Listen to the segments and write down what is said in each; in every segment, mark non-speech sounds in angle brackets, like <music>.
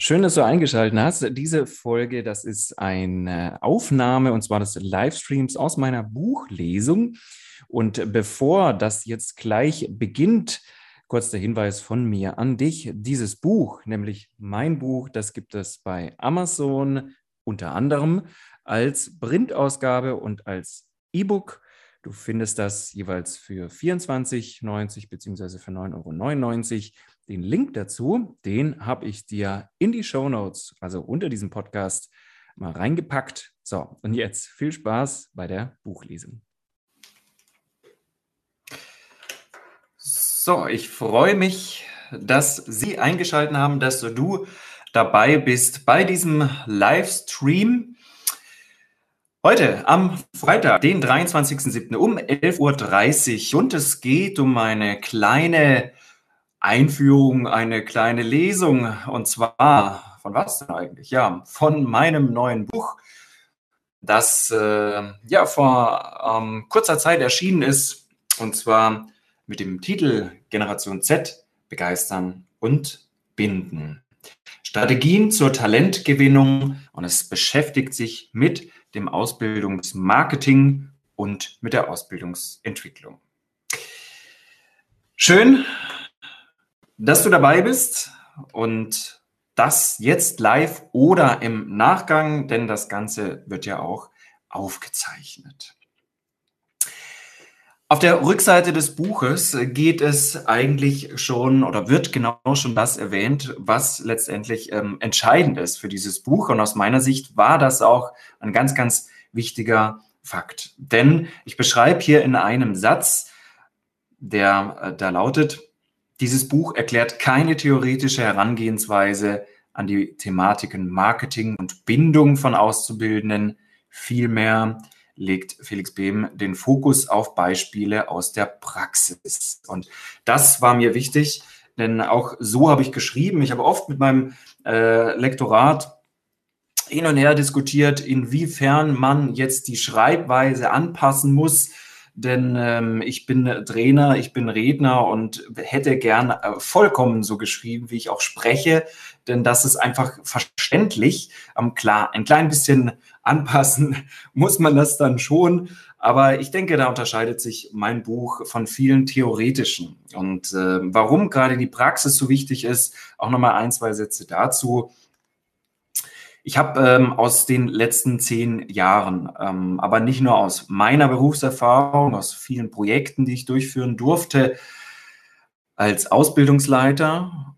Schön, dass du eingeschaltet hast. Diese Folge, das ist eine Aufnahme und zwar des Livestreams aus meiner Buchlesung. Und bevor das jetzt gleich beginnt, kurz der Hinweis von mir an dich. Dieses Buch, nämlich mein Buch, das gibt es bei Amazon unter anderem als Printausgabe und als E-Book. Du findest das jeweils für 24,90 bzw. für 9,99 Euro. Den Link dazu, den habe ich dir in die Show Notes, also unter diesem Podcast, mal reingepackt. So, und jetzt viel Spaß bei der Buchlesung. So, ich freue mich, dass Sie eingeschaltet haben, dass du dabei bist bei diesem Livestream. Heute am Freitag, den 23.07. um 11.30 Uhr und es geht um eine kleine Einführung, eine kleine Lesung. Und zwar von was denn eigentlich? Ja, von meinem neuen Buch, das äh, ja vor ähm, kurzer Zeit erschienen ist. Und zwar mit dem Titel Generation Z begeistern und binden. Strategien zur Talentgewinnung und es beschäftigt sich mit dem Ausbildungsmarketing und mit der Ausbildungsentwicklung. Schön, dass du dabei bist und das jetzt live oder im Nachgang, denn das Ganze wird ja auch aufgezeichnet. Auf der Rückseite des Buches geht es eigentlich schon oder wird genau schon das erwähnt, was letztendlich ähm, entscheidend ist für dieses Buch. Und aus meiner Sicht war das auch ein ganz, ganz wichtiger Fakt. Denn ich beschreibe hier in einem Satz, der äh, da lautet, dieses Buch erklärt keine theoretische Herangehensweise an die Thematiken Marketing und Bindung von Auszubildenden. Vielmehr legt Felix Behm den Fokus auf Beispiele aus der Praxis. Und das war mir wichtig, denn auch so habe ich geschrieben. Ich habe oft mit meinem äh, Lektorat hin und her diskutiert, inwiefern man jetzt die Schreibweise anpassen muss denn ähm, ich bin Trainer, ich bin Redner und hätte gern äh, vollkommen so geschrieben, wie ich auch spreche, denn das ist einfach verständlich. Ähm, klar, ein klein bisschen anpassen <laughs> muss man das dann schon, aber ich denke, da unterscheidet sich mein Buch von vielen theoretischen. Und äh, warum gerade die Praxis so wichtig ist, auch nochmal ein, zwei Sätze dazu. Ich habe ähm, aus den letzten zehn Jahren, ähm, aber nicht nur aus meiner Berufserfahrung, aus vielen Projekten, die ich durchführen durfte, als Ausbildungsleiter,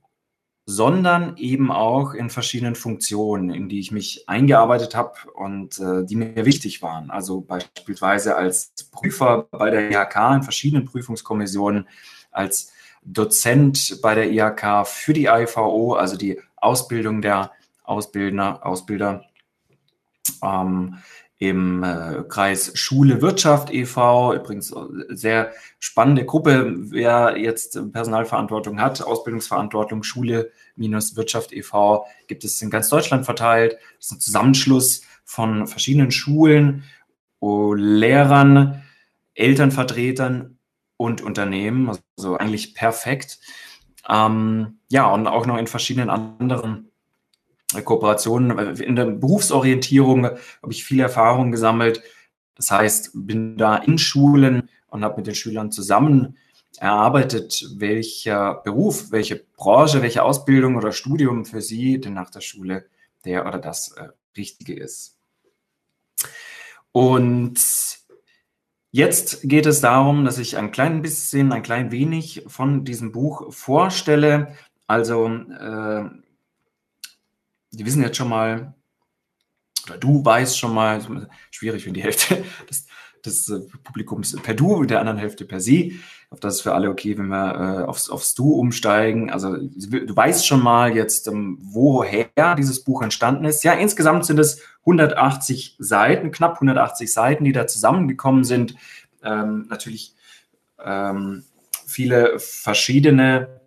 sondern eben auch in verschiedenen Funktionen, in die ich mich eingearbeitet habe und äh, die mir wichtig waren. Also beispielsweise als Prüfer bei der IHK in verschiedenen Prüfungskommissionen, als Dozent bei der IHK für die IVO, also die Ausbildung der Ausbildner, Ausbilder ähm, im äh, Kreis Schule Wirtschaft e.V. Übrigens sehr spannende Gruppe, wer jetzt Personalverantwortung hat, Ausbildungsverantwortung, Schule minus Wirtschaft e.V. gibt es in ganz Deutschland verteilt. Das ist ein Zusammenschluss von verschiedenen Schulen, Lehrern, Elternvertretern und Unternehmen. Also eigentlich perfekt. Ähm, ja, und auch noch in verschiedenen anderen Kooperationen. In der Berufsorientierung habe ich viel Erfahrung gesammelt. Das heißt, bin da in Schulen und habe mit den Schülern zusammen erarbeitet, welcher Beruf, welche Branche, welche Ausbildung oder Studium für sie denn nach der Schule der oder das äh, Richtige ist. Und jetzt geht es darum, dass ich ein klein bisschen, ein klein wenig von diesem Buch vorstelle. Also äh, die wissen jetzt schon mal, oder du weißt schon mal, schwierig, wenn die Hälfte <laughs> des, des äh, Publikums per Du und der anderen Hälfte per Sie. Auf das ist für alle okay, wenn wir äh, aufs, aufs Du umsteigen. Also du weißt schon mal jetzt, ähm, woher dieses Buch entstanden ist. Ja, insgesamt sind es 180 Seiten, knapp 180 Seiten, die da zusammengekommen sind. Ähm, natürlich ähm, viele verschiedene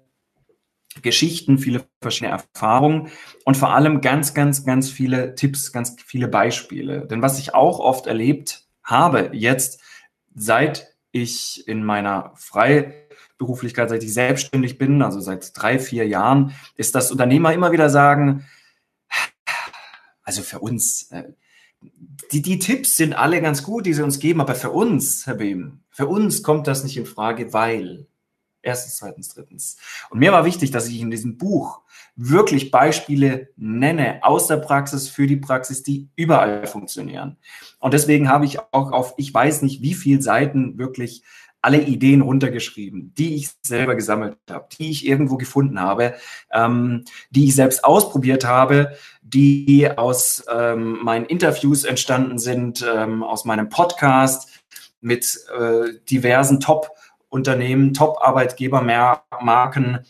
Geschichten, viele verschiedene Erfahrungen und vor allem ganz, ganz, ganz viele Tipps, ganz viele Beispiele. Denn was ich auch oft erlebt habe, jetzt seit ich in meiner Freiberuflichkeit, seit ich selbstständig bin, also seit drei, vier Jahren, ist, dass Unternehmer immer wieder sagen, also für uns, äh, die, die Tipps sind alle ganz gut, die sie uns geben, aber für uns, Herr Behm, für uns kommt das nicht in Frage, weil erstens, zweitens, drittens. Und mir war wichtig, dass ich in diesem Buch wirklich Beispiele nenne aus der Praxis für die Praxis, die überall funktionieren. Und deswegen habe ich auch auf, ich weiß nicht, wie viele Seiten wirklich alle Ideen runtergeschrieben, die ich selber gesammelt habe, die ich irgendwo gefunden habe, ähm, die ich selbst ausprobiert habe, die aus ähm, meinen Interviews entstanden sind, ähm, aus meinem Podcast mit äh, diversen Top-Unternehmen, Top-Arbeitgebermarken,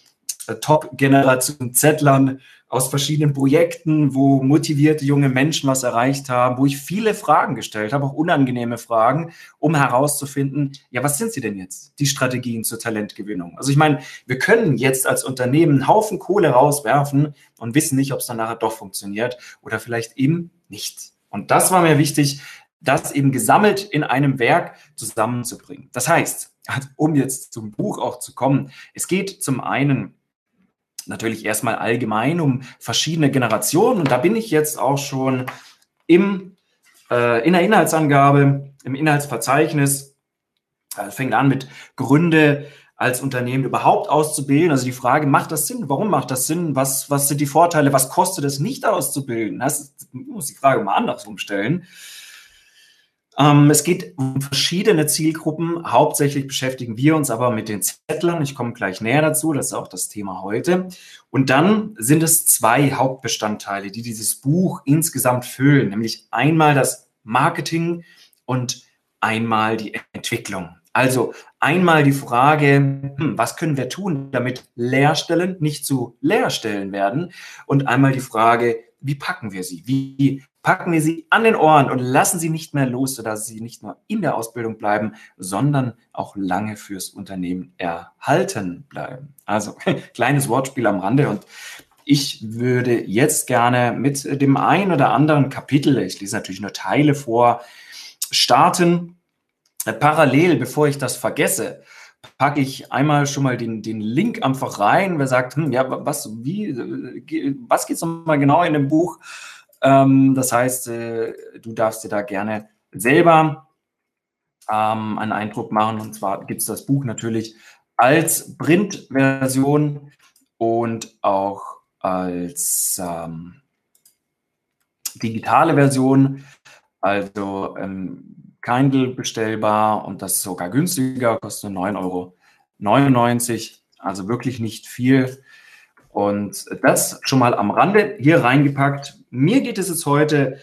äh, Top-Generation Zettlern aus verschiedenen Projekten, wo motivierte junge Menschen was erreicht haben, wo ich viele Fragen gestellt habe, auch unangenehme Fragen, um herauszufinden, ja, was sind sie denn jetzt, die Strategien zur Talentgewinnung? Also ich meine, wir können jetzt als Unternehmen einen Haufen Kohle rauswerfen und wissen nicht, ob es dann nachher doch funktioniert oder vielleicht eben nicht. Und das war mir wichtig, das eben gesammelt in einem Werk zusammenzubringen. Das heißt, um jetzt zum Buch auch zu kommen, es geht zum einen natürlich erstmal allgemein um verschiedene Generationen. Und da bin ich jetzt auch schon im, äh, in der Inhaltsangabe, im Inhaltsverzeichnis. Äh, fängt an mit Gründe als Unternehmen überhaupt auszubilden. Also die Frage, macht das Sinn? Warum macht das Sinn? Was, was sind die Vorteile? Was kostet es nicht auszubilden? Das muss die Frage mal anders umstellen. Ähm, es geht um verschiedene Zielgruppen. Hauptsächlich beschäftigen wir uns aber mit den Zettlern. Ich komme gleich näher dazu. Das ist auch das Thema heute. Und dann sind es zwei Hauptbestandteile, die dieses Buch insgesamt füllen, nämlich einmal das Marketing und einmal die Entwicklung. Also einmal die Frage, hm, was können wir tun, damit Leerstellen nicht zu Leerstellen werden? Und einmal die Frage, wie packen wir sie? Wie packen wir sie an den Ohren und lassen sie nicht mehr los, sodass sie nicht nur in der Ausbildung bleiben, sondern auch lange fürs Unternehmen erhalten bleiben. Also <laughs> kleines Wortspiel am Rande und ich würde jetzt gerne mit dem ein oder anderen Kapitel, ich lese natürlich nur Teile vor, starten. Parallel, bevor ich das vergesse, packe ich einmal schon mal den, den Link einfach rein. Wer sagt, hm, ja, was, wie, was geht es nochmal genau in dem Buch? Ähm, das heißt, äh, du darfst dir da gerne selber ähm, einen Eindruck machen. Und zwar gibt es das Buch natürlich als Printversion und auch als ähm, digitale Version. Also ähm, Kindle bestellbar und das ist sogar günstiger, kostet 9,99 Euro. Also wirklich nicht viel. Und das schon mal am Rande hier reingepackt. Mir geht es jetzt heute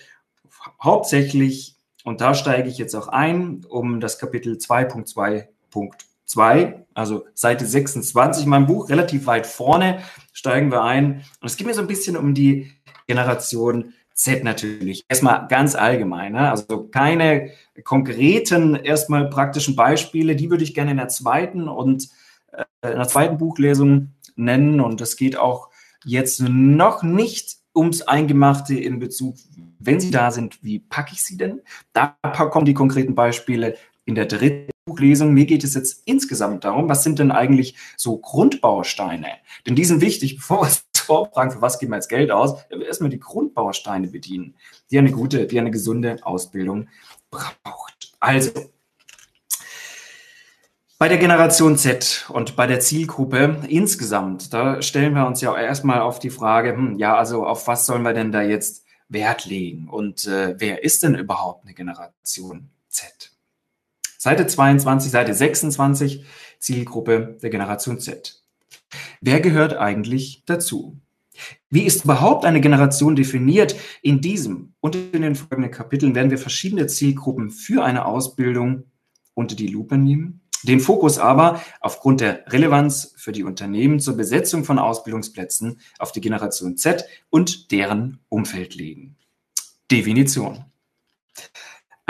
hauptsächlich, und da steige ich jetzt auch ein, um das Kapitel 2.2.2, also Seite 26 in meinem Buch, relativ weit vorne steigen wir ein. Und es geht mir so ein bisschen um die Generation Z natürlich. Erstmal ganz allgemein. Ne? Also keine konkreten, erstmal praktischen Beispiele. Die würde ich gerne in der zweiten und äh, in der zweiten Buchlesung nennen. Und es geht auch jetzt noch nicht ums Eingemachte in Bezug, wenn sie da sind, wie packe ich sie denn? Da kommen die konkreten Beispiele in der dritten Buchlesung. Mir geht es jetzt insgesamt darum, was sind denn eigentlich so Grundbausteine? Denn die sind wichtig, <laughs> bevor wir uns vorfragen, für was geben wir jetzt Geld aus, erstmal die Grundbausteine bedienen, die eine gute, die eine gesunde Ausbildung braucht. Also, bei der Generation Z und bei der Zielgruppe insgesamt, da stellen wir uns ja erstmal auf die Frage, hm, ja, also auf was sollen wir denn da jetzt Wert legen? Und äh, wer ist denn überhaupt eine Generation Z? Seite 22, Seite 26, Zielgruppe der Generation Z. Wer gehört eigentlich dazu? Wie ist überhaupt eine Generation definiert? In diesem und in den folgenden Kapiteln werden wir verschiedene Zielgruppen für eine Ausbildung unter die Lupe nehmen, den Fokus aber aufgrund der Relevanz für die Unternehmen zur Besetzung von Ausbildungsplätzen auf die Generation Z und deren Umfeld legen. Definition.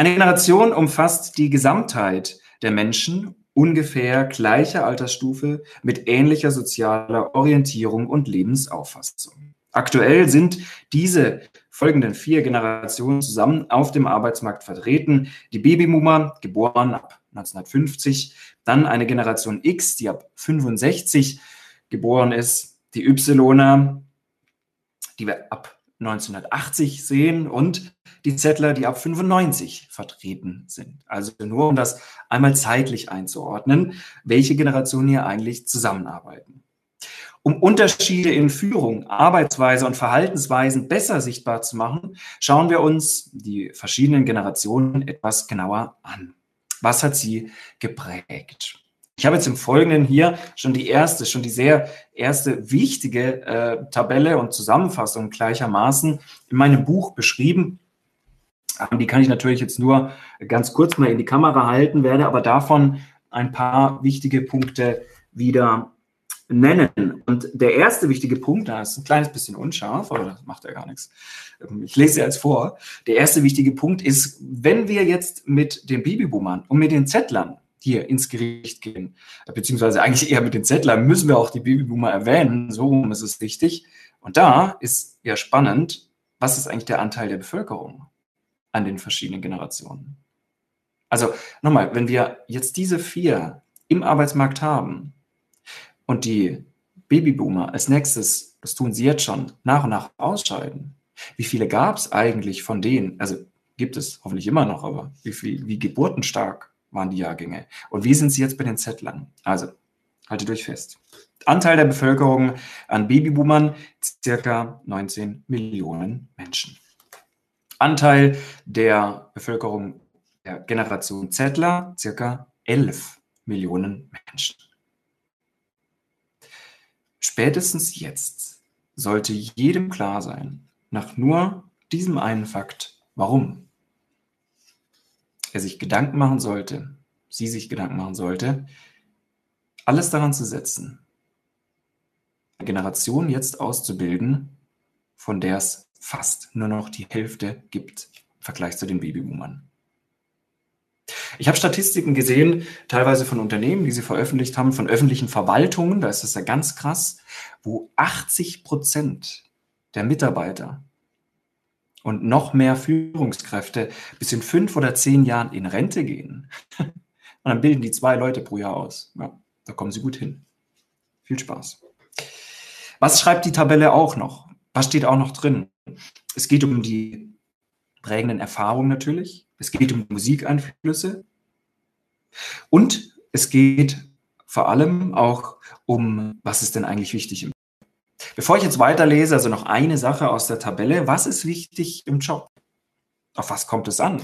Eine Generation umfasst die Gesamtheit der Menschen ungefähr gleicher Altersstufe mit ähnlicher sozialer Orientierung und Lebensauffassung. Aktuell sind diese folgenden vier Generationen zusammen auf dem Arbeitsmarkt vertreten. Die Babyboomer, geboren ab 1950, dann eine Generation X, die ab 65 geboren ist, die Ypsiloner, die wir ab 1980 sehen und die Zettler, die ab 95 vertreten sind. Also nur um das einmal zeitlich einzuordnen, welche Generationen hier eigentlich zusammenarbeiten. Um Unterschiede in Führung, Arbeitsweise und Verhaltensweisen besser sichtbar zu machen, schauen wir uns die verschiedenen Generationen etwas genauer an. Was hat sie geprägt? Ich habe jetzt im Folgenden hier schon die erste, schon die sehr erste wichtige äh, Tabelle und Zusammenfassung gleichermaßen in meinem Buch beschrieben. Die kann ich natürlich jetzt nur ganz kurz mal in die Kamera halten, werde aber davon ein paar wichtige Punkte wieder nennen. Und der erste wichtige Punkt, da ist ein kleines bisschen unscharf, aber das macht ja gar nichts. Ähm, ich lese jetzt vor. Der erste wichtige Punkt ist, wenn wir jetzt mit den Babyboomern und mit den Zettlern hier ins Gericht gehen, beziehungsweise eigentlich eher mit den Zettlern, müssen wir auch die Babyboomer erwähnen, so ist es wichtig. Und da ist ja spannend, was ist eigentlich der Anteil der Bevölkerung an den verschiedenen Generationen? Also nochmal, wenn wir jetzt diese vier im Arbeitsmarkt haben und die Babyboomer als nächstes, das tun sie jetzt schon, nach und nach ausscheiden, wie viele gab es eigentlich von denen, also gibt es hoffentlich immer noch, aber wie viel, wie geburtenstark waren die Jahrgänge. Und wie sind sie jetzt bei den Zettlern? Also, haltet euch fest. Anteil der Bevölkerung an Babyboomern circa 19 Millionen Menschen. Anteil der Bevölkerung der Generation Zettler circa 11 Millionen Menschen. Spätestens jetzt sollte jedem klar sein, nach nur diesem einen Fakt, warum er sich Gedanken machen sollte, sie sich Gedanken machen sollte, alles daran zu setzen, eine Generation jetzt auszubilden, von der es fast nur noch die Hälfte gibt im Vergleich zu den Babyboomern. Ich habe Statistiken gesehen, teilweise von Unternehmen, die sie veröffentlicht haben, von öffentlichen Verwaltungen, da ist das ja ganz krass, wo 80 Prozent der Mitarbeiter und noch mehr Führungskräfte bis in fünf oder zehn Jahren in Rente gehen. Und dann bilden die zwei Leute pro Jahr aus. Ja, da kommen sie gut hin. Viel Spaß. Was schreibt die Tabelle auch noch? Was steht auch noch drin? Es geht um die prägenden Erfahrungen natürlich. Es geht um Musikeinflüsse. Und es geht vor allem auch um, was ist denn eigentlich wichtig im Bevor ich jetzt weiterlese, also noch eine Sache aus der Tabelle. Was ist wichtig im Job? Auf was kommt es an?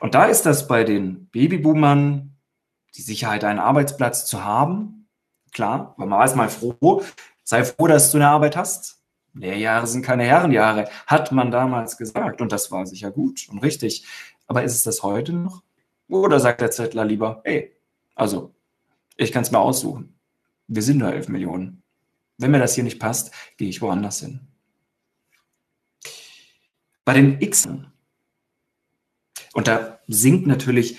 Und da ist das bei den Babyboomern die Sicherheit, einen Arbeitsplatz zu haben. Klar, weil man weiß mal froh, sei froh, dass du eine Arbeit hast. Lehrjahre sind keine Herrenjahre, hat man damals gesagt. Und das war sicher gut und richtig. Aber ist es das heute noch? Oder sagt der Zettler lieber, hey, also, ich kann es mir aussuchen. Wir sind nur 11 Millionen. Wenn mir das hier nicht passt, gehe ich woanders hin. Bei den X, und da sinkt natürlich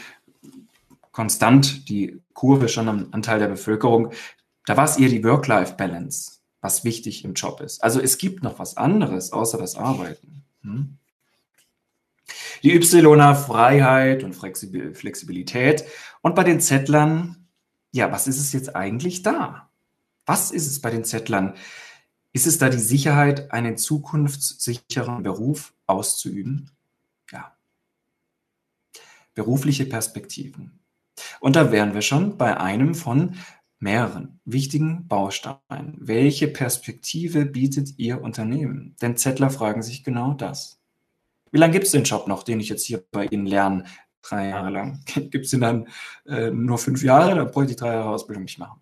konstant die Kurve schon am Anteil der Bevölkerung, da war es eher die Work-Life-Balance, was wichtig im Job ist. Also es gibt noch was anderes außer das Arbeiten. Hm? Die Y Freiheit und Flexibilität. Und bei den Zettlern, ja, was ist es jetzt eigentlich da? Was ist es bei den Zettlern? Ist es da die Sicherheit, einen zukunftssicheren Beruf auszuüben? Ja. Berufliche Perspektiven. Und da wären wir schon bei einem von mehreren wichtigen Bausteinen. Welche Perspektive bietet Ihr Unternehmen? Denn Zettler fragen sich genau das. Wie lange gibt es den Job noch, den ich jetzt hier bei Ihnen lerne? Drei Jahre lang. <laughs> Gibt es den dann äh, nur fünf Jahre? Dann bräuchte ich drei Jahre Ausbildung nicht machen.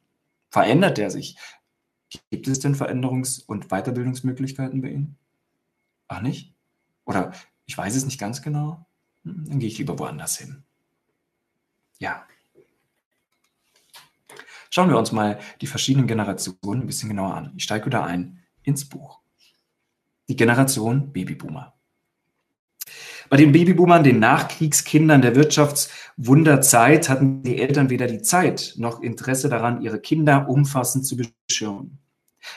Verändert der sich? Gibt es denn Veränderungs- und Weiterbildungsmöglichkeiten bei Ihnen? Ach nicht? Oder ich weiß es nicht ganz genau? Hm, dann gehe ich lieber woanders hin. Ja. Schauen wir uns mal die verschiedenen Generationen ein bisschen genauer an. Ich steige wieder ein ins Buch. Die Generation Babyboomer. Bei den Babyboomern, den Nachkriegskindern der Wirtschaftswunderzeit, hatten die Eltern weder die Zeit noch Interesse daran, ihre Kinder umfassend zu beschirmen.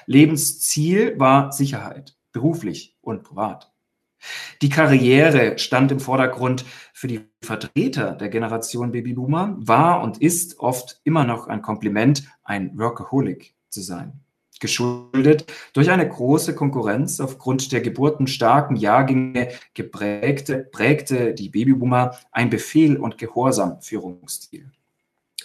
Lebensziel war Sicherheit, beruflich und privat. Die Karriere stand im Vordergrund für die Vertreter der Generation Babyboomer, war und ist oft immer noch ein Kompliment, ein Workaholic zu sein. geschuldet durch eine große Konkurrenz aufgrund der geburtenstarken Jahrgänge geprägte, prägte die Babyboomer ein Befehl- und Gehorsam-Führungsstil.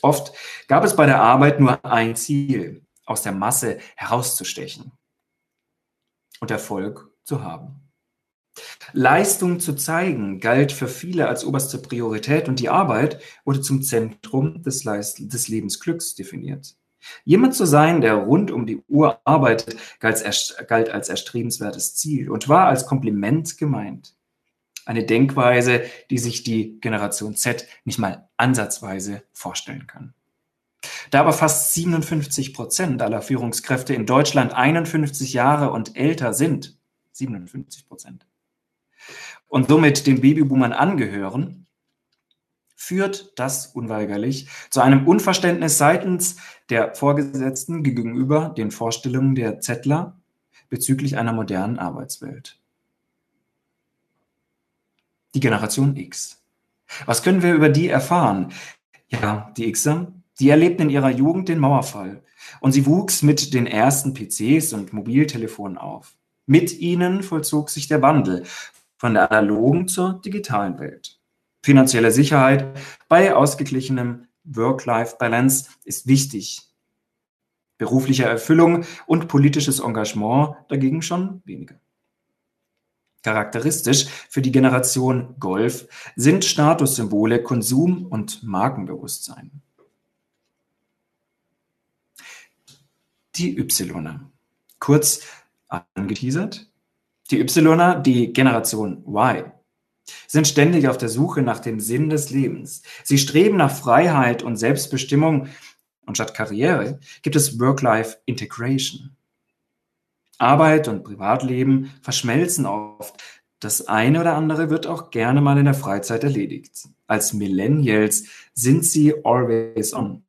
Oft gab es bei der Arbeit nur ein Ziel, aus der Masse herauszustechen und Erfolg zu haben. Leistung zu zeigen galt für viele als oberste Priorität und die Arbeit wurde zum Zentrum des, Leist des Lebensglücks definiert. Jemand zu sein, der rund um die Uhr arbeitet, galt als, galt als erstrebenswertes Ziel und war als Kompliment gemeint. Eine Denkweise, die sich die Generation Z nicht mal ansatzweise vorstellen kann. Da aber fast 57 Prozent aller Führungskräfte in Deutschland 51 Jahre und älter sind, 57 Prozent, und somit den Babyboomern angehören, führt das unweigerlich zu einem Unverständnis seitens der Vorgesetzten gegenüber den Vorstellungen der Zettler bezüglich einer modernen Arbeitswelt. Die Generation X. Was können wir über die erfahren? Ja, die Xer, die erlebten in ihrer Jugend den Mauerfall und sie wuchs mit den ersten PCs und Mobiltelefonen auf. Mit ihnen vollzog sich der Wandel von der analogen zur digitalen Welt. Finanzielle Sicherheit bei ausgeglichenem Work-Life-Balance ist wichtig. Berufliche Erfüllung und politisches Engagement dagegen schon weniger. Charakteristisch für die Generation Golf sind Statussymbole, Konsum und Markenbewusstsein. Die Y. Kurz angeteasert, die Yler, die Generation Y, sind ständig auf der Suche nach dem Sinn des Lebens. Sie streben nach Freiheit und Selbstbestimmung und statt Karriere gibt es Work-Life-Integration. Arbeit und Privatleben verschmelzen oft. Das eine oder andere wird auch gerne mal in der Freizeit erledigt. Als Millennials sind sie always on,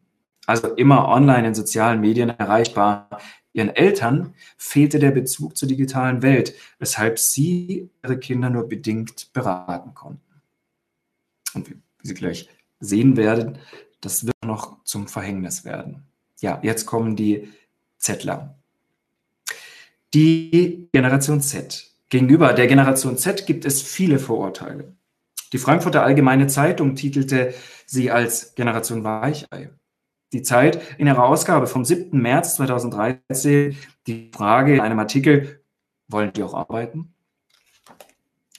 also immer online in sozialen Medien erreichbar, Ihren Eltern fehlte der Bezug zur digitalen Welt, weshalb sie ihre Kinder nur bedingt beraten konnten. Und wie Sie gleich sehen werden, das wird noch zum Verhängnis werden. Ja, jetzt kommen die Zettler. Die Generation Z. Gegenüber der Generation Z gibt es viele Vorurteile. Die Frankfurter Allgemeine Zeitung titelte sie als Generation Weichei die Zeit in ihrer Ausgabe vom 7. März 2013 die Frage in einem Artikel, wollen die auch arbeiten?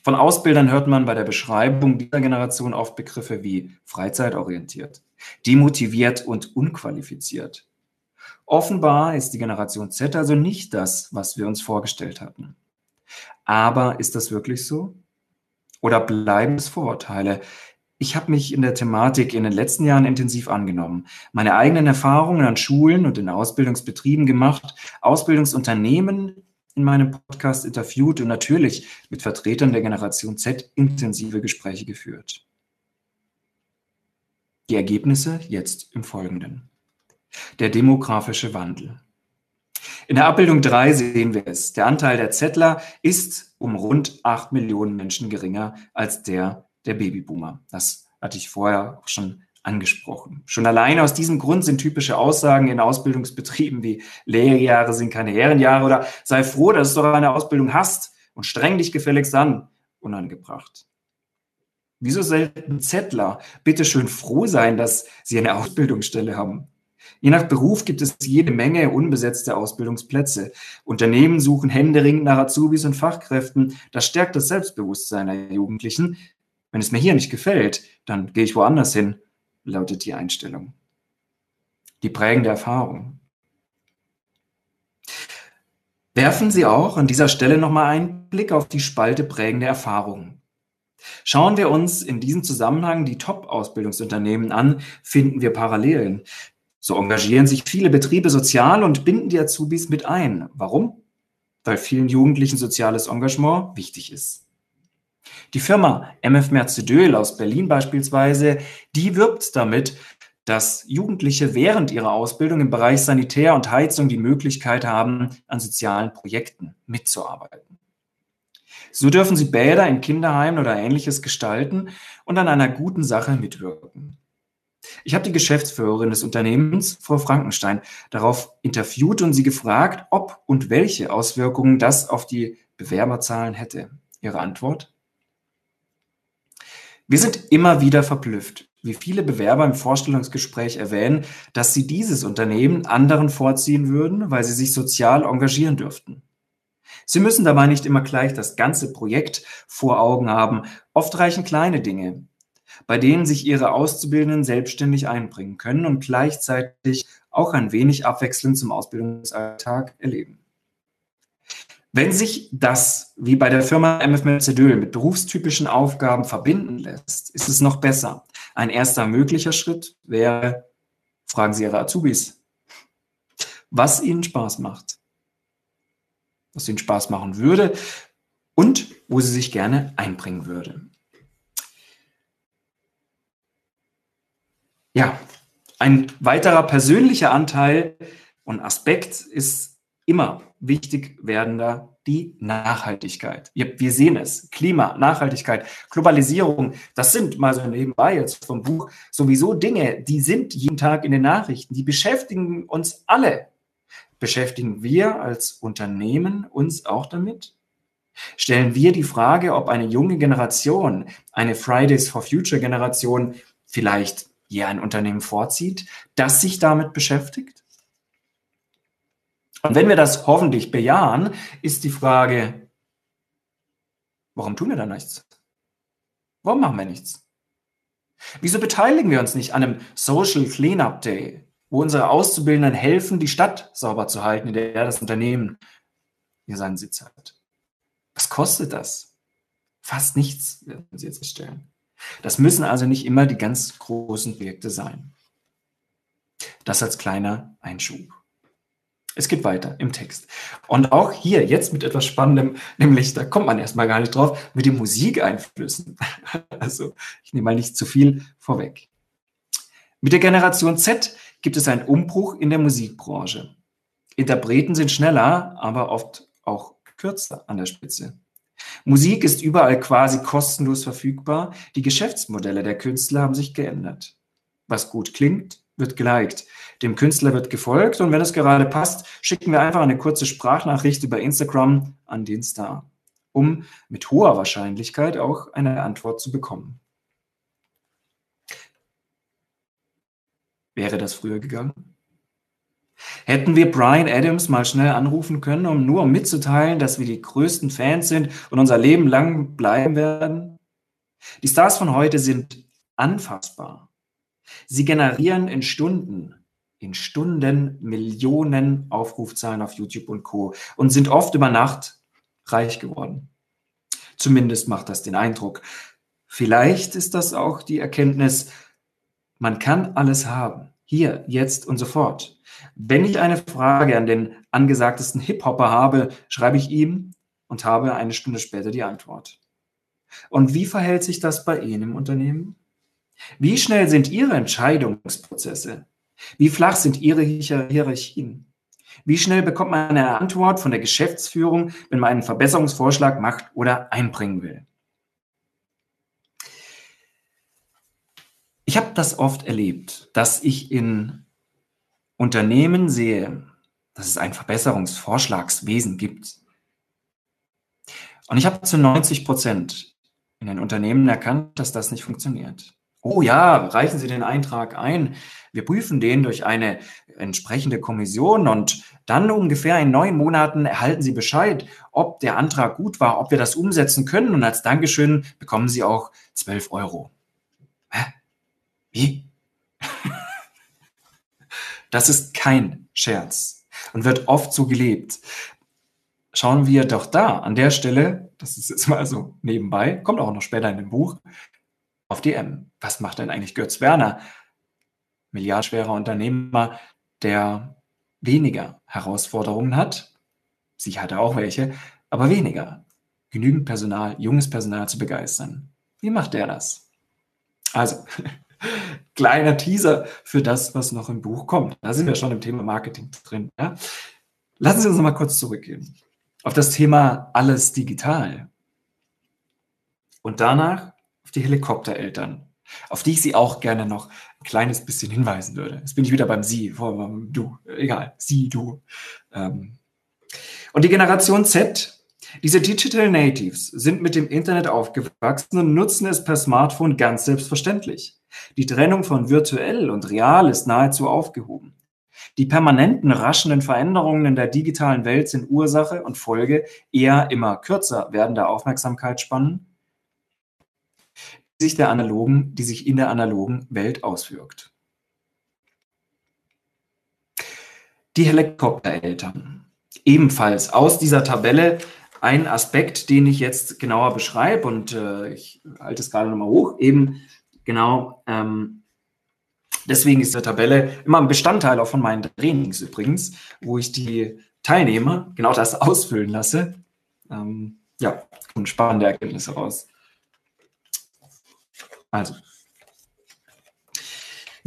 Von Ausbildern hört man bei der Beschreibung dieser Generation oft Begriffe wie freizeitorientiert, demotiviert und unqualifiziert. Offenbar ist die Generation Z also nicht das, was wir uns vorgestellt hatten. Aber ist das wirklich so? Oder bleiben es Vorurteile, ich habe mich in der Thematik in den letzten Jahren intensiv angenommen, meine eigenen Erfahrungen an Schulen und in Ausbildungsbetrieben gemacht, Ausbildungsunternehmen in meinem Podcast interviewt und natürlich mit Vertretern der Generation Z intensive Gespräche geführt. Die Ergebnisse jetzt im Folgenden. Der demografische Wandel. In der Abbildung 3 sehen wir es. Der Anteil der Zettler ist um rund 8 Millionen Menschen geringer als der der Babyboomer. Das hatte ich vorher auch schon angesprochen. Schon alleine aus diesem Grund sind typische Aussagen in Ausbildungsbetrieben wie Lehrjahre sind keine Ehrenjahre oder sei froh, dass du eine Ausbildung hast und streng dich gefälligst an unangebracht. Wieso selten Zettler bitte schön froh sein, dass sie eine Ausbildungsstelle haben? Je nach Beruf gibt es jede Menge unbesetzte Ausbildungsplätze. Unternehmen suchen händeringend nach Azubis und Fachkräften. Das stärkt das Selbstbewusstsein der Jugendlichen, wenn es mir hier nicht gefällt, dann gehe ich woanders hin, lautet die Einstellung. Die prägende Erfahrung. Werfen Sie auch an dieser Stelle nochmal einen Blick auf die Spalte prägende Erfahrungen. Schauen wir uns in diesem Zusammenhang die Top-Ausbildungsunternehmen an, finden wir Parallelen. So engagieren sich viele Betriebe sozial und binden die Azubis mit ein. Warum? Weil vielen Jugendlichen soziales Engagement wichtig ist. Die Firma MF Merzedöl aus Berlin beispielsweise, die wirbt damit, dass Jugendliche während ihrer Ausbildung im Bereich Sanitär und Heizung die Möglichkeit haben, an sozialen Projekten mitzuarbeiten. So dürfen sie Bäder in Kinderheimen oder ähnliches gestalten und an einer guten Sache mitwirken. Ich habe die Geschäftsführerin des Unternehmens, Frau Frankenstein, darauf interviewt und sie gefragt, ob und welche Auswirkungen das auf die Bewerberzahlen hätte. Ihre Antwort? Wir sind immer wieder verblüfft, wie viele Bewerber im Vorstellungsgespräch erwähnen, dass sie dieses Unternehmen anderen vorziehen würden, weil sie sich sozial engagieren dürften. Sie müssen dabei nicht immer gleich das ganze Projekt vor Augen haben. Oft reichen kleine Dinge, bei denen sich ihre Auszubildenden selbstständig einbringen können und gleichzeitig auch ein wenig abwechselnd zum Ausbildungsalltag erleben. Wenn sich das, wie bei der Firma MF Mercedöl, mit berufstypischen Aufgaben verbinden lässt, ist es noch besser. Ein erster möglicher Schritt wäre, fragen Sie Ihre Azubis, was Ihnen Spaß macht, was Ihnen Spaß machen würde und wo Sie sich gerne einbringen würde. Ja, ein weiterer persönlicher Anteil und Aspekt ist immer wichtig werdender die Nachhaltigkeit. Wir sehen es. Klima, Nachhaltigkeit, Globalisierung, das sind mal so nebenbei jetzt vom Buch sowieso Dinge, die sind jeden Tag in den Nachrichten, die beschäftigen uns alle. Beschäftigen wir als Unternehmen uns auch damit? Stellen wir die Frage, ob eine junge Generation, eine Fridays for Future Generation vielleicht hier ein Unternehmen vorzieht, das sich damit beschäftigt? Und wenn wir das hoffentlich bejahen, ist die Frage, warum tun wir da nichts? Warum machen wir nichts? Wieso beteiligen wir uns nicht an einem Social Cleanup Day, wo unsere Auszubildenden helfen, die Stadt sauber zu halten, in der das Unternehmen hier seinen Sitz hat? Was kostet das? Fast nichts, werden Sie jetzt feststellen. Das müssen also nicht immer die ganz großen Projekte sein. Das als kleiner Einschub. Es geht weiter im Text. Und auch hier jetzt mit etwas Spannendem, <laughs> nämlich da kommt man erstmal gar nicht drauf, mit den Musikeinflüssen. <laughs> Also ich nehme mal nicht zu viel vorweg. Mit der Generation Z gibt es einen Umbruch in der Musikbranche. Interpreten sind schneller, aber oft auch kürzer an der Spitze. Musik ist überall quasi kostenlos verfügbar. Die Geschäftsmodelle der Künstler haben sich geändert. Was gut klingt, wird geliked. Dem Künstler wird gefolgt und wenn es gerade passt, schicken wir einfach eine kurze Sprachnachricht über Instagram an den Star, um mit hoher Wahrscheinlichkeit auch eine Antwort zu bekommen. Wäre das früher gegangen? Hätten wir Brian Adams mal schnell anrufen können, um nur mitzuteilen, dass wir die größten Fans sind und unser Leben lang bleiben werden? Die Stars von heute sind anfassbar. Sie generieren in Stunden, in Stunden Millionen Aufrufzahlen auf YouTube und Co. und sind oft über Nacht reich geworden. Zumindest macht das den Eindruck. Vielleicht ist das auch die Erkenntnis, man kann alles haben. Hier, jetzt und sofort. Wenn ich eine Frage an den angesagtesten Hip-Hopper habe, schreibe ich ihm und habe eine Stunde später die Antwort. Und wie verhält sich das bei Ihnen im Unternehmen? Wie schnell sind Ihre Entscheidungsprozesse? Wie flach sind Ihre Hierarchien? Wie schnell bekommt man eine Antwort von der Geschäftsführung, wenn man einen Verbesserungsvorschlag macht oder einbringen will? Ich habe das oft erlebt, dass ich in Unternehmen sehe, dass es ein Verbesserungsvorschlagswesen gibt. Und ich habe zu 90 Prozent in den Unternehmen erkannt, dass das nicht funktioniert. Oh ja, reichen Sie den Eintrag ein. Wir prüfen den durch eine entsprechende Kommission und dann ungefähr in neun Monaten erhalten Sie Bescheid, ob der Antrag gut war, ob wir das umsetzen können und als Dankeschön bekommen Sie auch 12 Euro. Hä? Wie? <laughs> Das ist kein Scherz und wird oft so gelebt. Schauen wir doch da an der Stelle, das ist jetzt mal so nebenbei, kommt auch noch später in dem Buch, auf die M. Was macht denn eigentlich Götz Werner? Milliardschwerer Unternehmer, der weniger Herausforderungen hat. Sicher hat er auch welche, aber weniger. Genügend Personal, junges Personal zu begeistern. Wie macht er das? Also, <laughs> kleiner Teaser für das, was noch im Buch kommt. Da sind wir schon im Thema Marketing drin. Ja? Lassen Sie uns noch mal kurz zurückgehen auf das Thema alles digital. Und danach auf die Helikoptereltern auf die ich Sie auch gerne noch ein kleines bisschen hinweisen würde. Jetzt bin ich wieder beim Sie, vor beim Du, egal, Sie, Du. Ähm. Und die Generation Z, diese Digital Natives, sind mit dem Internet aufgewachsen und nutzen es per Smartphone ganz selbstverständlich. Die Trennung von virtuell und real ist nahezu aufgehoben. Die permanenten, raschenden Veränderungen in der digitalen Welt sind Ursache und Folge eher immer kürzer werdender Aufmerksamkeitsspannen, sich, der analogen, die sich in der analogen Welt auswirkt. Die Helikoptereltern. Ebenfalls aus dieser Tabelle ein Aspekt, den ich jetzt genauer beschreibe und äh, ich halte es gerade nochmal hoch, eben genau ähm, Deswegen ist die Tabelle immer ein Bestandteil auch von meinen Trainings übrigens, wo ich die Teilnehmer genau das <laughs> ausfüllen lasse. Ähm, ja, kommen spannende Erkenntnisse raus. Also,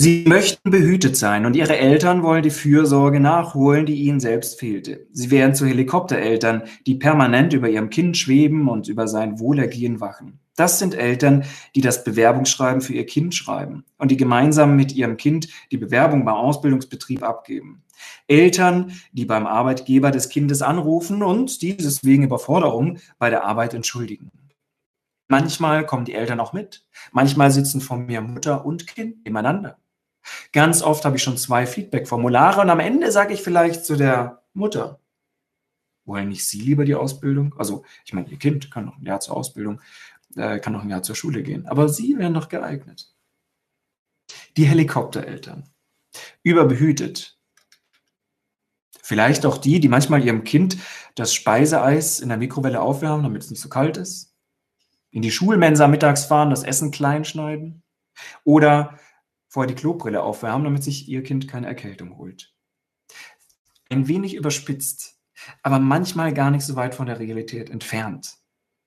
Sie möchten behütet sein und ihre Eltern wollen die Fürsorge nachholen, die ihnen selbst fehlte. Sie wären zu Helikoptereltern, die permanent über ihrem Kind schweben und über sein Wohlergehen wachen. Das sind Eltern, die das Bewerbungsschreiben für ihr Kind schreiben und die gemeinsam mit ihrem Kind die Bewerbung beim Ausbildungsbetrieb abgeben. Eltern, die beim Arbeitgeber des Kindes anrufen und dieses wegen Überforderung bei der Arbeit entschuldigen. Manchmal kommen die Eltern auch mit. Manchmal sitzen vor mir Mutter und Kind nebeneinander. Ganz oft habe ich schon zwei Feedback-Formulare und am Ende sage ich vielleicht zu der Mutter, wollen nicht Sie lieber die Ausbildung? Also, ich meine, Ihr Kind kann noch ein Jahr zur Ausbildung, äh, kann noch ein Jahr zur Schule gehen, aber Sie wären doch geeignet. Die Helikoptereltern, überbehütet. Vielleicht auch die, die manchmal ihrem Kind das Speiseeis in der Mikrowelle aufwärmen, damit es nicht so kalt ist. In die Schulmensa mittags fahren, das Essen klein schneiden. Oder vorher die Klobrille aufwärmen, damit sich ihr Kind keine Erkältung holt. Ein wenig überspitzt, aber manchmal gar nicht so weit von der Realität entfernt.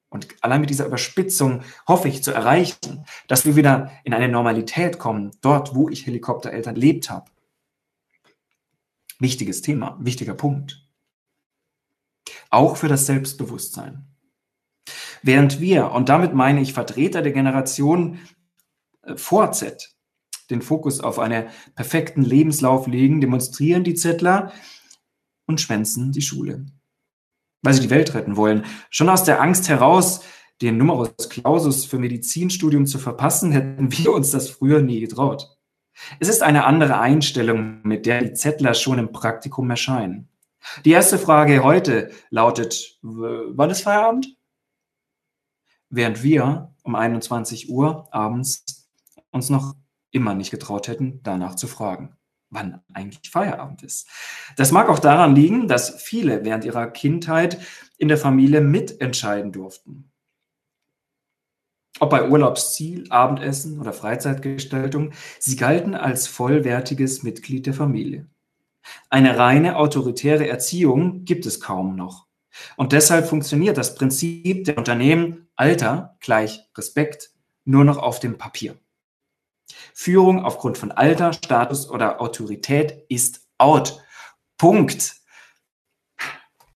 Und allein mit dieser Überspitzung hoffe ich zu erreichen, dass wir wieder in eine Normalität kommen, dort, wo ich Helikoptereltern lebt habe. Wichtiges Thema, wichtiger Punkt. Auch für das Selbstbewusstsein. Während wir, und damit meine ich Vertreter der Generation äh, vor Z, den Fokus auf einen perfekten Lebenslauf legen, demonstrieren die Zettler und schwänzen die Schule. Weil sie die Welt retten wollen. Schon aus der Angst heraus, den Numerus Clausus für Medizinstudium zu verpassen, hätten wir uns das früher nie getraut. Es ist eine andere Einstellung, mit der die Zettler schon im Praktikum erscheinen. Die erste Frage heute lautet, wann ist Feierabend? Während wir um 21 Uhr abends uns noch immer nicht getraut hätten, danach zu fragen, wann eigentlich Feierabend ist. Das mag auch daran liegen, dass viele während ihrer Kindheit in der Familie mitentscheiden durften. Ob bei Urlaubsziel, Abendessen oder Freizeitgestaltung, sie galten als vollwertiges Mitglied der Familie. Eine reine autoritäre Erziehung gibt es kaum noch. Und deshalb funktioniert das Prinzip der Unternehmen Alter gleich Respekt nur noch auf dem Papier. Führung aufgrund von Alter, Status oder Autorität ist out. Punkt.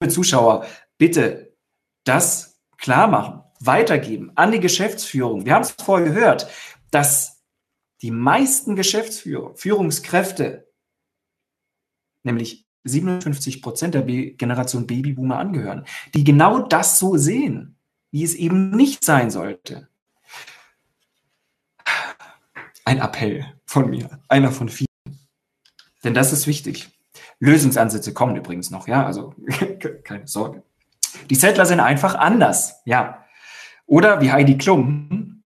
Liebe Zuschauer, bitte das klar machen, weitergeben an die Geschäftsführung. Wir haben es vorher gehört, dass die meisten Geschäftsführer, Führungskräfte, nämlich 57 Prozent der Generation Babyboomer angehören, die genau das so sehen, wie es eben nicht sein sollte ein Appell von mir, einer von vielen. Denn das ist wichtig. Lösungsansätze kommen übrigens noch, ja, also <laughs> keine Sorge. Die Zettler sind einfach anders, ja. Oder wie Heidi Klum,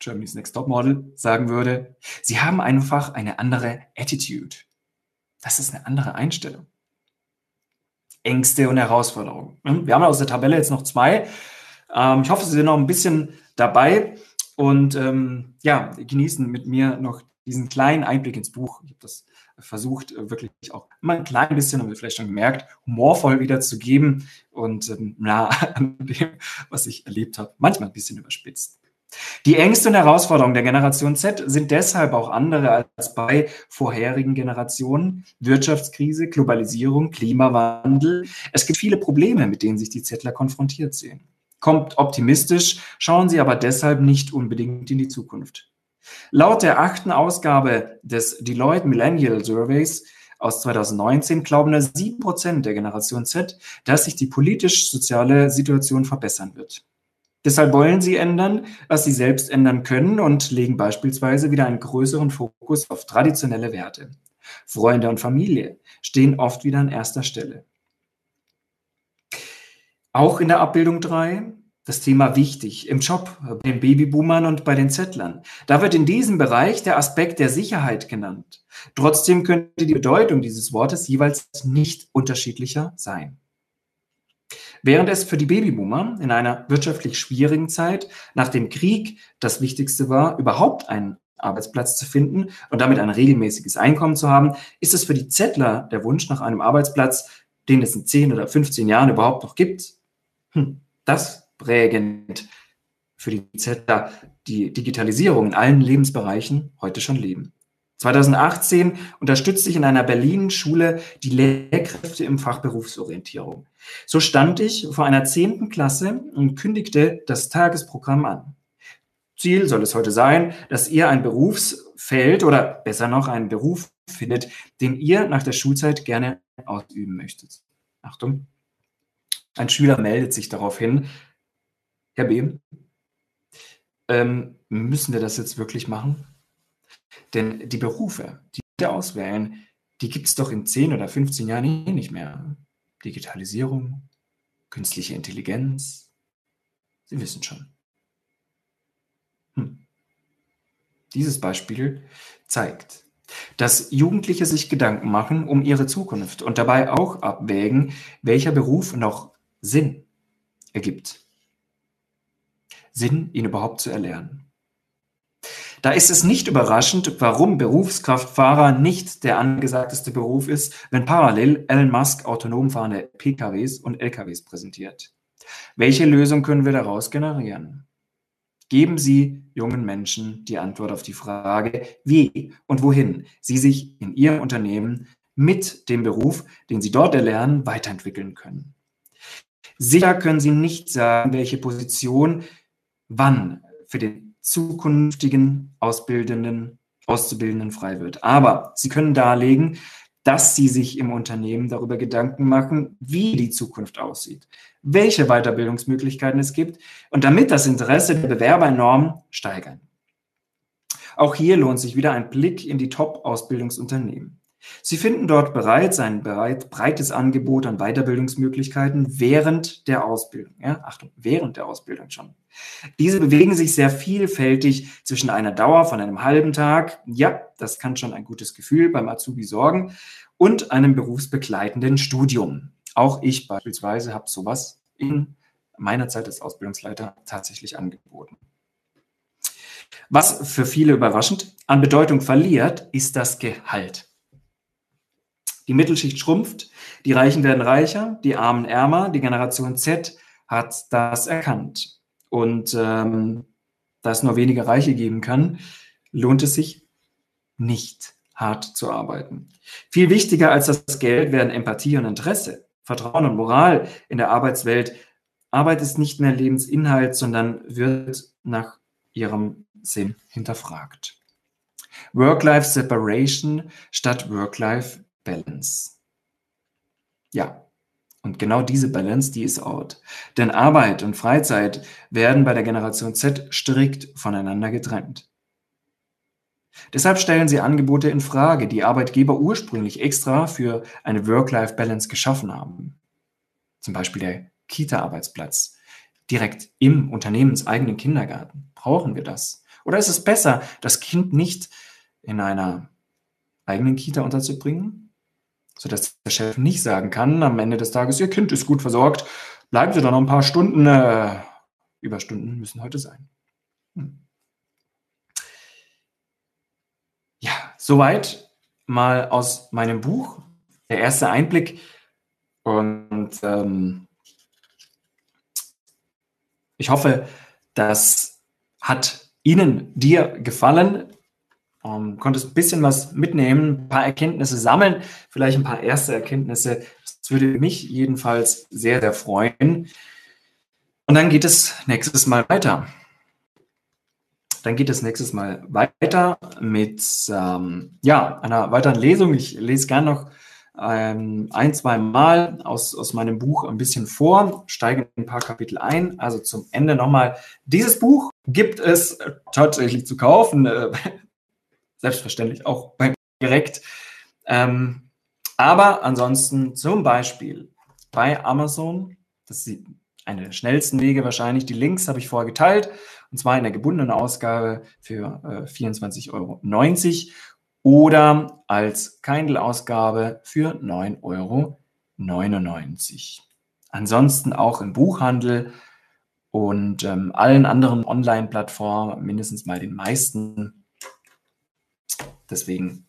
Germany's Next Top Model, sagen würde, sie haben einfach eine andere Attitude. Das ist eine andere Einstellung. Ängste und Herausforderungen. Wir haben aus der Tabelle jetzt noch zwei. Ähm, ich hoffe, Sie sind noch ein bisschen dabei und ähm, ja, genießen mit mir noch diesen kleinen Einblick ins Buch. Ich habe das versucht, äh, wirklich auch immer ein klein bisschen, haben wir vielleicht schon gemerkt, humorvoll wiederzugeben und ähm, nah <laughs> an dem, was ich erlebt habe, manchmal ein bisschen überspitzt. Die Ängste und Herausforderungen der Generation Z sind deshalb auch andere als bei vorherigen Generationen. Wirtschaftskrise, Globalisierung, Klimawandel. Es gibt viele Probleme, mit denen sich die Zettler konfrontiert sehen kommt optimistisch, schauen Sie aber deshalb nicht unbedingt in die Zukunft. Laut der achten Ausgabe des Deloitte Millennial Surveys aus 2019 glauben nur 7% der Generation Z, dass sich die politisch-soziale Situation verbessern wird. Deshalb wollen sie ändern, was sie selbst ändern können und legen beispielsweise wieder einen größeren Fokus auf traditionelle Werte. Freunde und Familie stehen oft wieder an erster Stelle. Auch in der Abbildung 3 das Thema wichtig im Job, bei den Babyboomern und bei den Zettlern. Da wird in diesem Bereich der Aspekt der Sicherheit genannt. Trotzdem könnte die Bedeutung dieses Wortes jeweils nicht unterschiedlicher sein. Während es für die Babyboomer in einer wirtschaftlich schwierigen Zeit nach dem Krieg das Wichtigste war, überhaupt einen Arbeitsplatz zu finden und damit ein regelmäßiges Einkommen zu haben, ist es für die Zettler der Wunsch nach einem Arbeitsplatz, den es in 10 oder 15 Jahren überhaupt noch gibt. Hm, das prägend für die Zettler, die Digitalisierung in allen Lebensbereichen heute schon leben. 2018 unterstützte ich in einer Berlin-Schule die Lehrkräfte im Fach Berufsorientierung. So stand ich vor einer zehnten Klasse und kündigte das Tagesprogramm an. Ziel soll es heute sein, dass ihr ein Berufsfeld oder besser noch einen Beruf findet, den ihr nach der Schulzeit gerne ausüben möchtet. Achtung. Ein Schüler meldet sich darauf hin, Herr B., ähm, müssen wir das jetzt wirklich machen? Denn die Berufe, die wir auswählen, die gibt es doch in 10 oder 15 Jahren eh nicht mehr. Digitalisierung, künstliche Intelligenz, Sie wissen schon. Hm. Dieses Beispiel zeigt, dass Jugendliche sich Gedanken machen um ihre Zukunft und dabei auch abwägen, welcher Beruf noch Sinn ergibt. Sinn, ihn überhaupt zu erlernen. Da ist es nicht überraschend, warum Berufskraftfahrer nicht der angesagteste Beruf ist, wenn parallel Elon Musk autonom fahrende PKWs und LKWs präsentiert. Welche Lösung können wir daraus generieren? Geben Sie jungen Menschen die Antwort auf die Frage, wie und wohin sie sich in ihrem Unternehmen mit dem Beruf, den sie dort erlernen, weiterentwickeln können. Sicher können Sie nicht sagen, welche Position wann für den zukünftigen Ausbildenden, Auszubildenden frei wird. Aber Sie können darlegen, dass Sie sich im Unternehmen darüber Gedanken machen, wie die Zukunft aussieht, welche Weiterbildungsmöglichkeiten es gibt und damit das Interesse der Bewerber enorm steigern. Auch hier lohnt sich wieder ein Blick in die Top-Ausbildungsunternehmen. Sie finden dort bereits ein bereit, breites Angebot an Weiterbildungsmöglichkeiten während der Ausbildung. Ja, Achtung, während der Ausbildung schon. Diese bewegen sich sehr vielfältig zwischen einer Dauer von einem halben Tag, ja, das kann schon ein gutes Gefühl beim Azubi sorgen, und einem berufsbegleitenden Studium. Auch ich beispielsweise habe sowas in meiner Zeit als Ausbildungsleiter tatsächlich angeboten. Was für viele überraschend an Bedeutung verliert, ist das Gehalt. Die Mittelschicht schrumpft, die Reichen werden reicher, die Armen ärmer, die Generation Z hat das erkannt. Und ähm, da es nur wenige Reiche geben kann, lohnt es sich nicht hart zu arbeiten. Viel wichtiger als das Geld werden Empathie und Interesse, Vertrauen und Moral in der Arbeitswelt. Arbeit ist nicht mehr Lebensinhalt, sondern wird nach ihrem Sinn hinterfragt. Work-Life-Separation statt Work-Life Balance. Ja, und genau diese Balance, die ist out. Denn Arbeit und Freizeit werden bei der Generation Z strikt voneinander getrennt. Deshalb stellen sie Angebote in Frage, die Arbeitgeber ursprünglich extra für eine Work-Life-Balance geschaffen haben. Zum Beispiel der Kita-Arbeitsplatz direkt im unternehmenseigenen Kindergarten. Brauchen wir das? Oder ist es besser, das Kind nicht in einer eigenen Kita unterzubringen, sodass der Chef nicht sagen kann am Ende des Tages, Ihr Kind ist gut versorgt, bleiben Sie da noch ein paar Stunden. Äh, Überstunden müssen heute sein. Hm. Ja, soweit mal aus meinem Buch. Der erste Einblick. Und ähm, ich hoffe, das hat Ihnen, dir gefallen. Ähm, konntest ein bisschen was mitnehmen, ein paar Erkenntnisse sammeln, vielleicht ein paar erste Erkenntnisse. Das würde mich jedenfalls sehr, sehr freuen. Und dann geht es nächstes Mal weiter. dann geht es nächstes Mal weiter mit ähm, ja, einer weiteren Lesung. Ich lese gern noch ähm, ein, zwei Mal aus, aus meinem Buch ein bisschen vor, steige ein paar Kapitel ein. Also zum Ende nochmal. Dieses Buch gibt es tatsächlich zu kaufen. Äh, <laughs> selbstverständlich auch bei direkt. Ähm, aber ansonsten zum Beispiel bei Amazon, das ist eine der schnellsten Wege wahrscheinlich. Die Links habe ich vorher geteilt und zwar in der gebundenen Ausgabe für äh, 24,90 Euro oder als Kindle-Ausgabe für 9,99 Euro. Ansonsten auch im Buchhandel und ähm, allen anderen Online-Plattformen, mindestens mal den meisten. Deswegen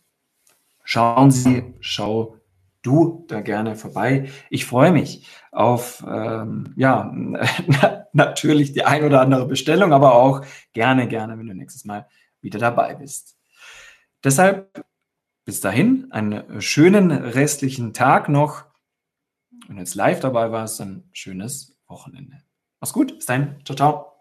schauen Sie, schau du da gerne vorbei. Ich freue mich auf, ähm, ja, <laughs> natürlich die ein oder andere Bestellung, aber auch gerne, gerne, wenn du nächstes Mal wieder dabei bist. Deshalb bis dahin einen schönen restlichen Tag noch. Wenn jetzt live dabei warst, ein schönes Wochenende. Mach's gut, bis dahin. Ciao, ciao.